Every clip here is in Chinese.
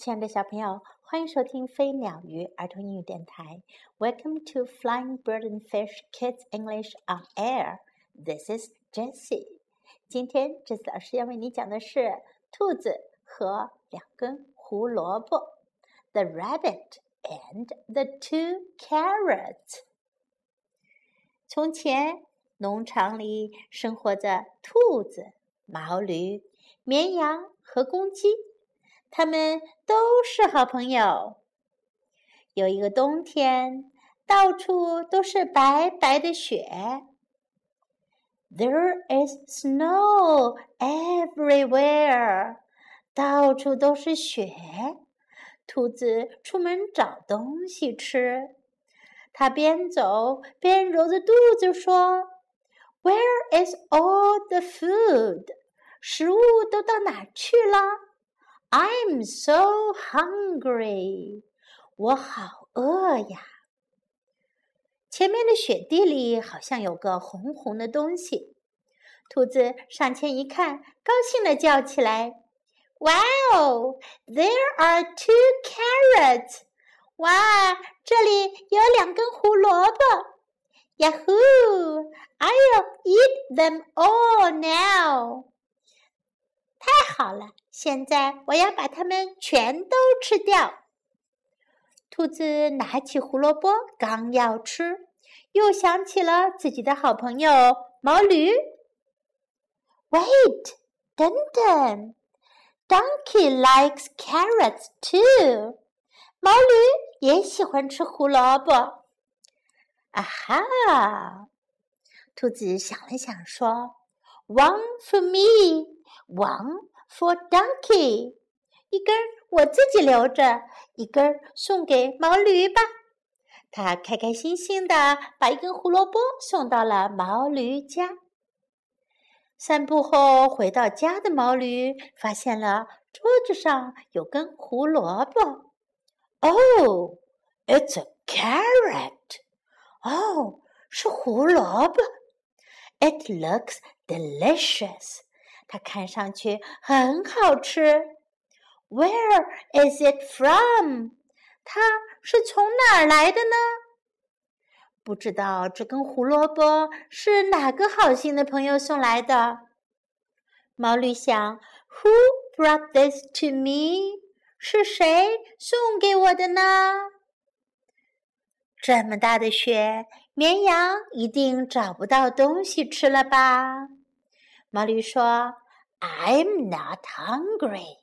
亲爱的小朋友，欢迎收听飞鸟鱼儿童英语电台。Welcome to Flying Bird and Fish Kids English on Air. This is Jessie. 今天，Jessie 老师要为你讲的是兔子和两根胡萝卜。The rabbit and the two carrots. 从前，农场里生活着兔子、毛驴、绵羊和公鸡。他们都是好朋友。有一个冬天，到处都是白白的雪。There is snow everywhere，到处都是雪。兔子出门找东西吃，它边走边揉着肚子说：“Where is all the food？食物都到哪去了？” I'm so hungry，我好饿呀！前面的雪地里好像有个红红的东西，兔子上前一看，高兴地叫起来：“Wow, there are two carrots！哇，这里有两根胡萝卜！Yahoo! I'll eat them all now！” 太好了，现在我要把它们全都吃掉。兔子拿起胡萝卜，刚要吃，又想起了自己的好朋友毛驴。Wait，等等，Donkey likes carrots too。毛驴也喜欢吃胡萝卜。啊哈！兔子想了想，说：“One for me。” One for donkey，一根我自己留着，一根送给毛驴吧。他开开心心的把一根胡萝卜送到了毛驴家。散步后回到家的毛驴发现了桌子上有根胡萝卜。Oh, it's a carrot. 哦，是胡萝卜。It looks delicious. 它看上去很好吃。Where is it from？它是从哪儿来的呢？不知道这根胡萝卜是哪个好心的朋友送来的。毛驴想：Who brought this to me？是谁送给我的呢？这么大的雪，绵羊一定找不到东西吃了吧？毛驴说。I'm not hungry，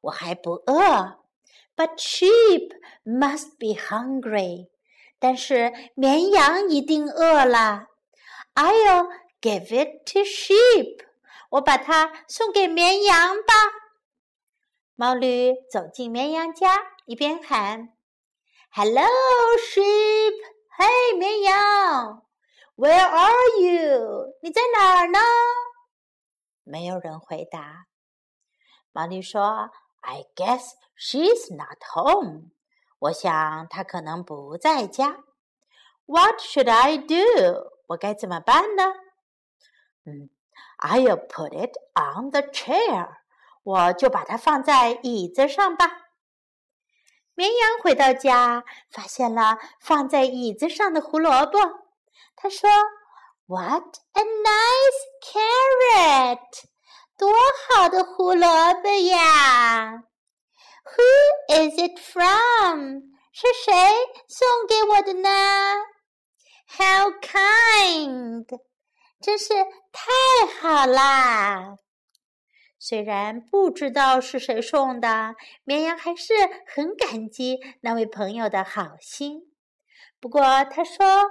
我还不饿。But sheep must be hungry，但是绵羊一定饿了。I'll give it to sheep，我把它送给绵羊吧。毛驴走进绵羊家，一边喊：“Hello sheep，嘿，绵羊，Where are you？你在哪儿呢？”没有人回答。毛驴说：“I guess she's not home。我想她可能不在家。What should I do？我该怎么办呢？嗯，I'll put it on the chair。我就把它放在椅子上吧。”绵羊回到家，发现了放在椅子上的胡萝卜。他说。What a nice carrot！多好的胡萝卜呀！Who is it from？是谁送给我的呢？How kind！真是太好啦！虽然不知道是谁送的，绵羊还是很感激那位朋友的好心。不过他说：“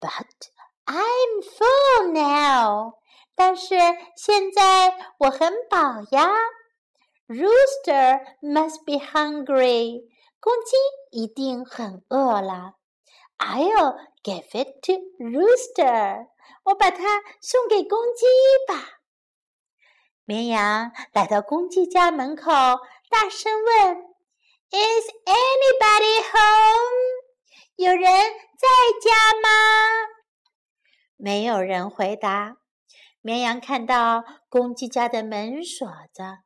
But。” I'm full now，但是现在我很饱呀。Rooster must be hungry，公鸡一定很饿了。I'll give it to Rooster，我把它送给公鸡吧。绵羊来到公鸡家门口，大声问：“Is anybody home？有人在家吗？”没有人回答。绵羊看到公鸡家的门锁着，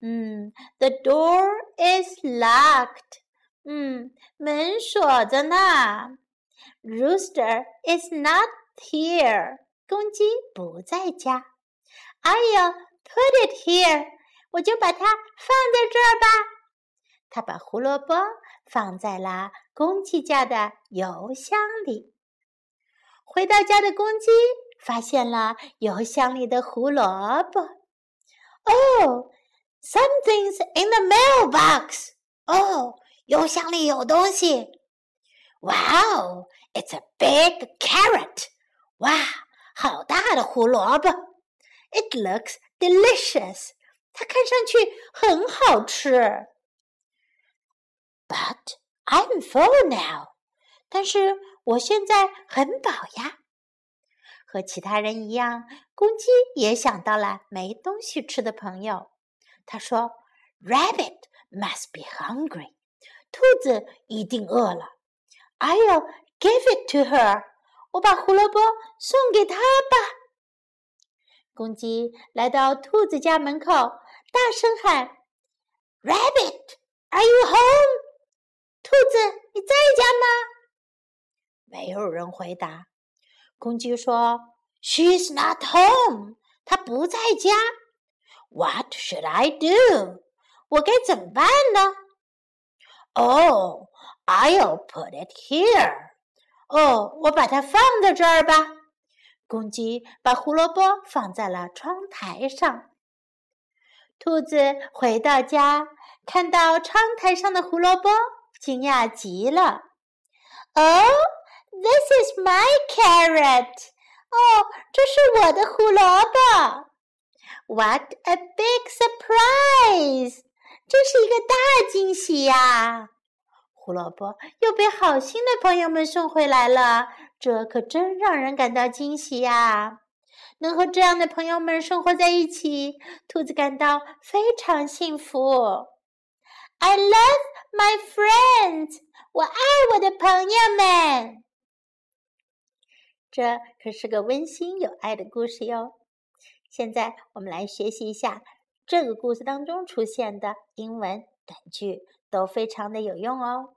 嗯，the door is locked. 嗯，门锁着呢。Rooster is not here. 公鸡不在家。I'll put it here. 我就把它放在这儿吧。他把胡萝卜放在了公鸡家的邮箱里。回到家的公鸡发现了邮箱里的胡萝卜。Oh, something's in the mailbox. 哦，邮箱里有东西。Wow, it's a big carrot. 哇，好大的胡萝卜。It looks delicious. 它看上去很好吃。But I'm full now. 但是我现在很饱呀。和其他人一样，公鸡也想到了没东西吃的朋友。他说：“Rabbit must be hungry。兔子一定饿了。I'll give it to her。我把胡萝卜送给她吧。”公鸡来到兔子家门口，大声喊：“Rabbit，Are you home？” 兔子，你在家吗？没有人回答。公鸡说：“She's not home。”她不在家。What should I do？我该怎么办呢？Oh, I'll put it here。哦，我把它放在这儿吧。公鸡把胡萝卜放在了窗台上。兔子回到家，看到窗台上的胡萝卜，惊讶极了。哦 this is my carrot。哦，这是我的胡萝卜。What a big surprise！这是一个大惊喜呀！胡萝卜又被好心的朋友们送回来了，这可真让人感到惊喜呀！能和这样的朋友们生活在一起，兔子感到非常幸福。I love my friends，我爱我的朋友们。这可是个温馨有爱的故事哟。现在我们来学习一下这个故事当中出现的英文短句，都非常的有用哦。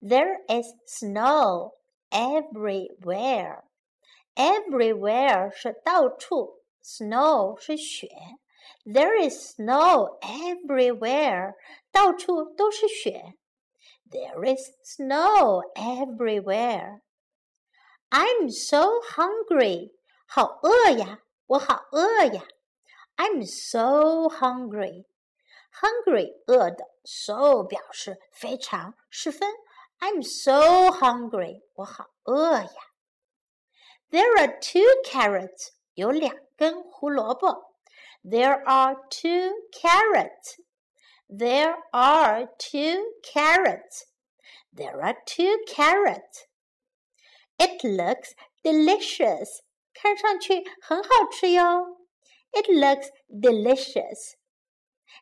There is snow everywhere. Everywhere 是到处，snow 是雪。There is snow everywhere，到处都是雪。There is snow everywhere. I'm so hungry，好饿呀，我好饿呀。I'm so hungry. Hungry 饿的，so 表示非常十分。I'm so hungry，我好饿呀。There are two carrots，有两根胡萝卜。There are two carrots. There are two carrots. There are two carrots. It looks delicious. 看上去很好吃哟。It looks delicious.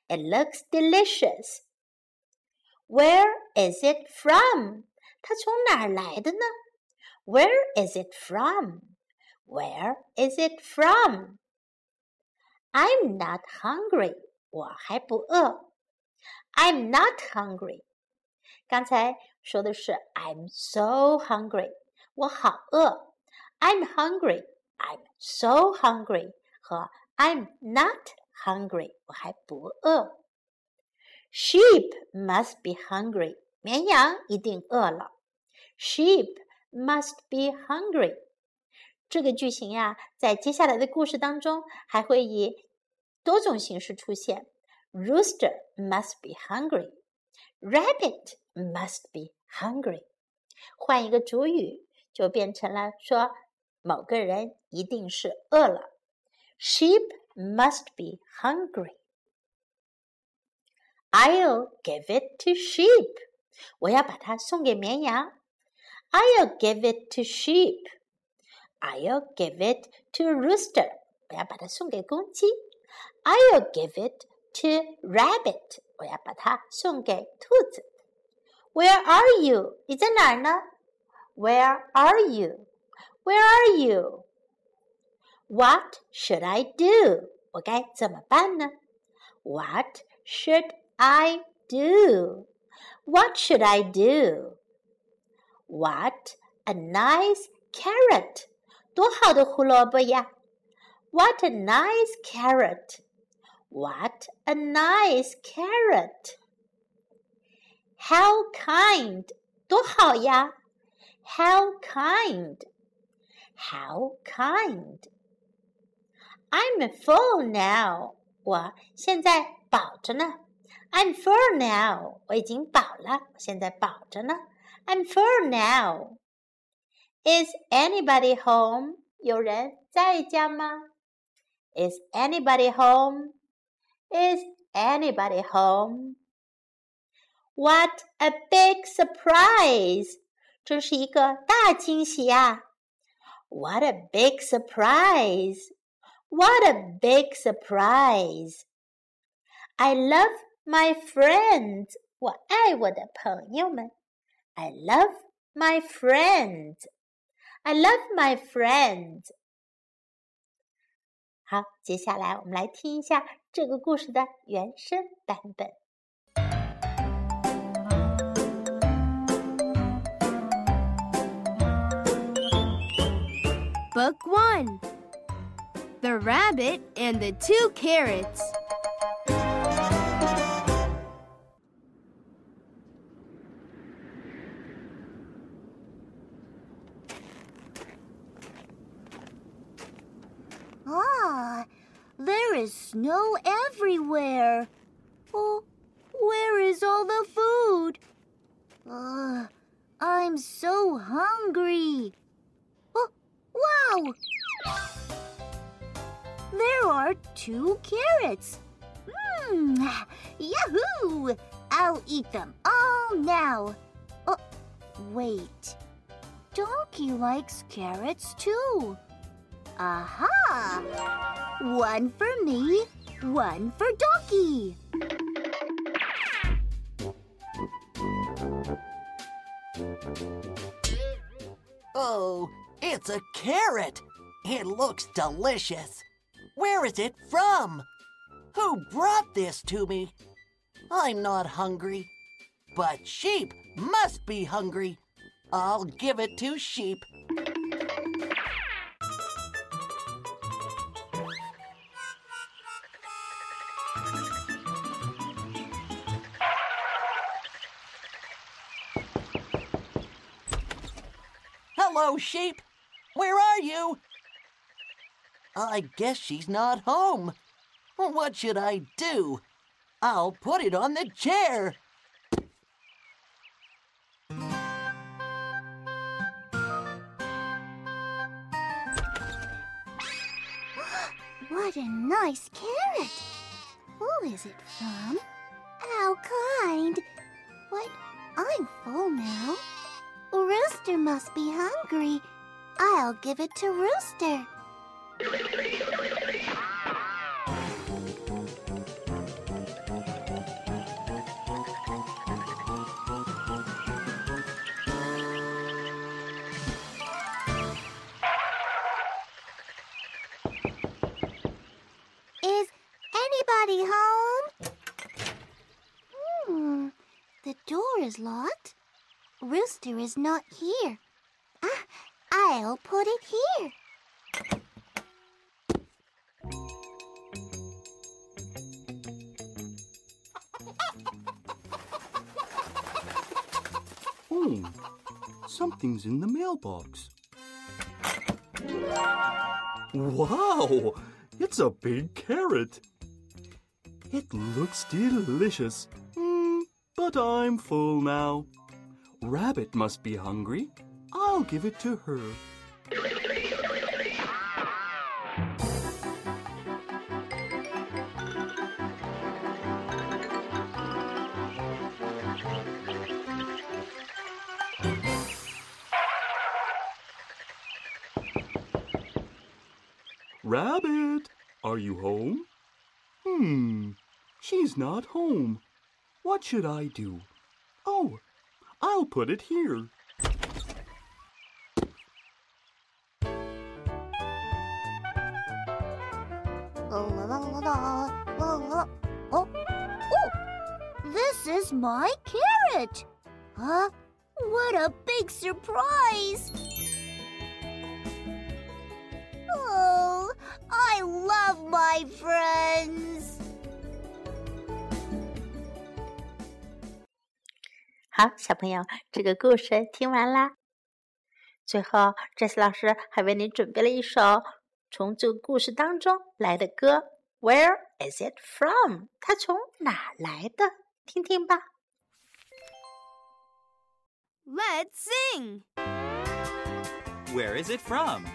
It looks delicious. Where is it from? 它从哪儿来的呢？Where is it from? Where is it from? I'm not hungry. 我还不饿。I'm not hungry. 刚才说的是 I'm so hungry. 我好饿。I'm hungry. I'm so hungry. 和 I'm not hungry. 我还不饿。Sheep must be hungry. 绵羊一定饿了。Sheep must be hungry. 这个句型呀，在接下来的故事当中还会以多种形式出现。Rooster must be hungry. Rabbit must be hungry. 换一个主语， 就变成了说某个人一定是饿了。Sheep must be hungry. I'll give it to sheep. 我要把它送给绵羊。I'll give it to sheep. I'll give it to rooster. 我要把它送给公鸡。I'll give it to rabbit. 我要把它送给兔子。Where are you? 你在哪儿呢 ？Where are you? Where are you? What should I do? 我该怎么办呢？What should I do? What should I do? What a nice carrot! 多好的胡萝卜呀！What a nice carrot! What a nice carrot! How kind! 多好呀 ！How kind! How kind! I'm full now. 我现在饱着呢。I'm full now. 我已经饱了，现在饱着呢。I'm full now. Is anybody home? 有人在家吗？Is anybody home? Is anybody home? What a big surprise! 真是一个大惊喜呀！What a big surprise! What a big surprise! I love my friends. 我爱我的朋友们。I love my friends. I love my friends. 好，接下来我们来听一下这个故事的原声版本。 Book 1 The Rabbit and the Two Carrots. Ah, there is snow everywhere. Oh, where is all the food? Ugh, I'm so two carrots. Mmm, yahoo! I'll eat them all now. Oh, wait. Donkey likes carrots too. Aha! One for me, one for Donkey. Oh, it's a carrot. It looks delicious. Where is it from? Who brought this to me? I'm not hungry. But sheep must be hungry. I'll give it to sheep. Hello, sheep. Where are you? I guess she's not home. What should I do? I'll put it on the chair. What a nice carrot! Who is it from? How kind! What? I'm full now. Rooster must be hungry. I'll give it to Rooster. Is anybody home? Hmm, the door is locked. Rooster is not here. Ah, I'll put it here. Oh, something's in the mailbox. Wow, it's a big carrot. It looks delicious. Mm, but I'm full now. Rabbit must be hungry. I'll give it to her. Rabbit, are you home? Hmm, she's not home. What should I do? Oh, I'll put it here. La. Oh, oh, this is my carrot. Huh? What a big surprise! Oh, I love my friends. 好，小朋友，这个故事听完啦。最后，这次老师还为你准备了一首从这个故事当中来的歌。Where is it from？它从哪来的？听听吧。Let's sing. Where is it from?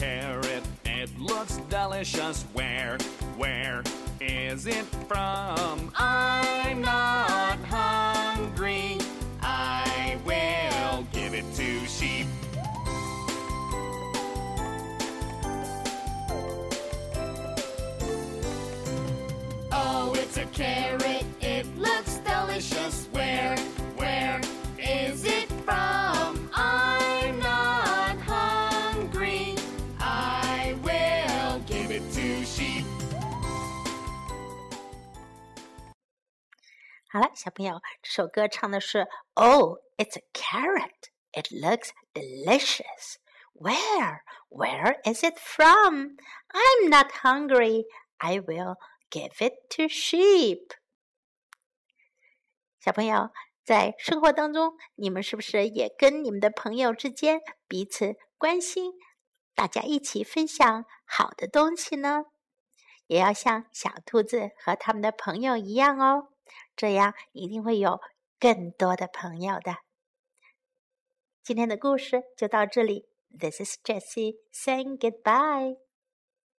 Carrot. It looks delicious. Where, where is it from? I'm not hungry. I will give it to sheep. Oh, it's a carrot. 小朋友，这首歌唱的是 Oh, it's a carrot. It looks delicious. Where? Where is it from? I'm not hungry. I will give it to sheep. 小朋友，在生活当中，你们是不是也跟你们的朋友之间彼此关心，大家一起分享好的东西呢？也要像小兔子和他们的朋友一样哦。这样一定会有更多的朋友的。今天的故事就到这里。This is Jessie saying goodbye.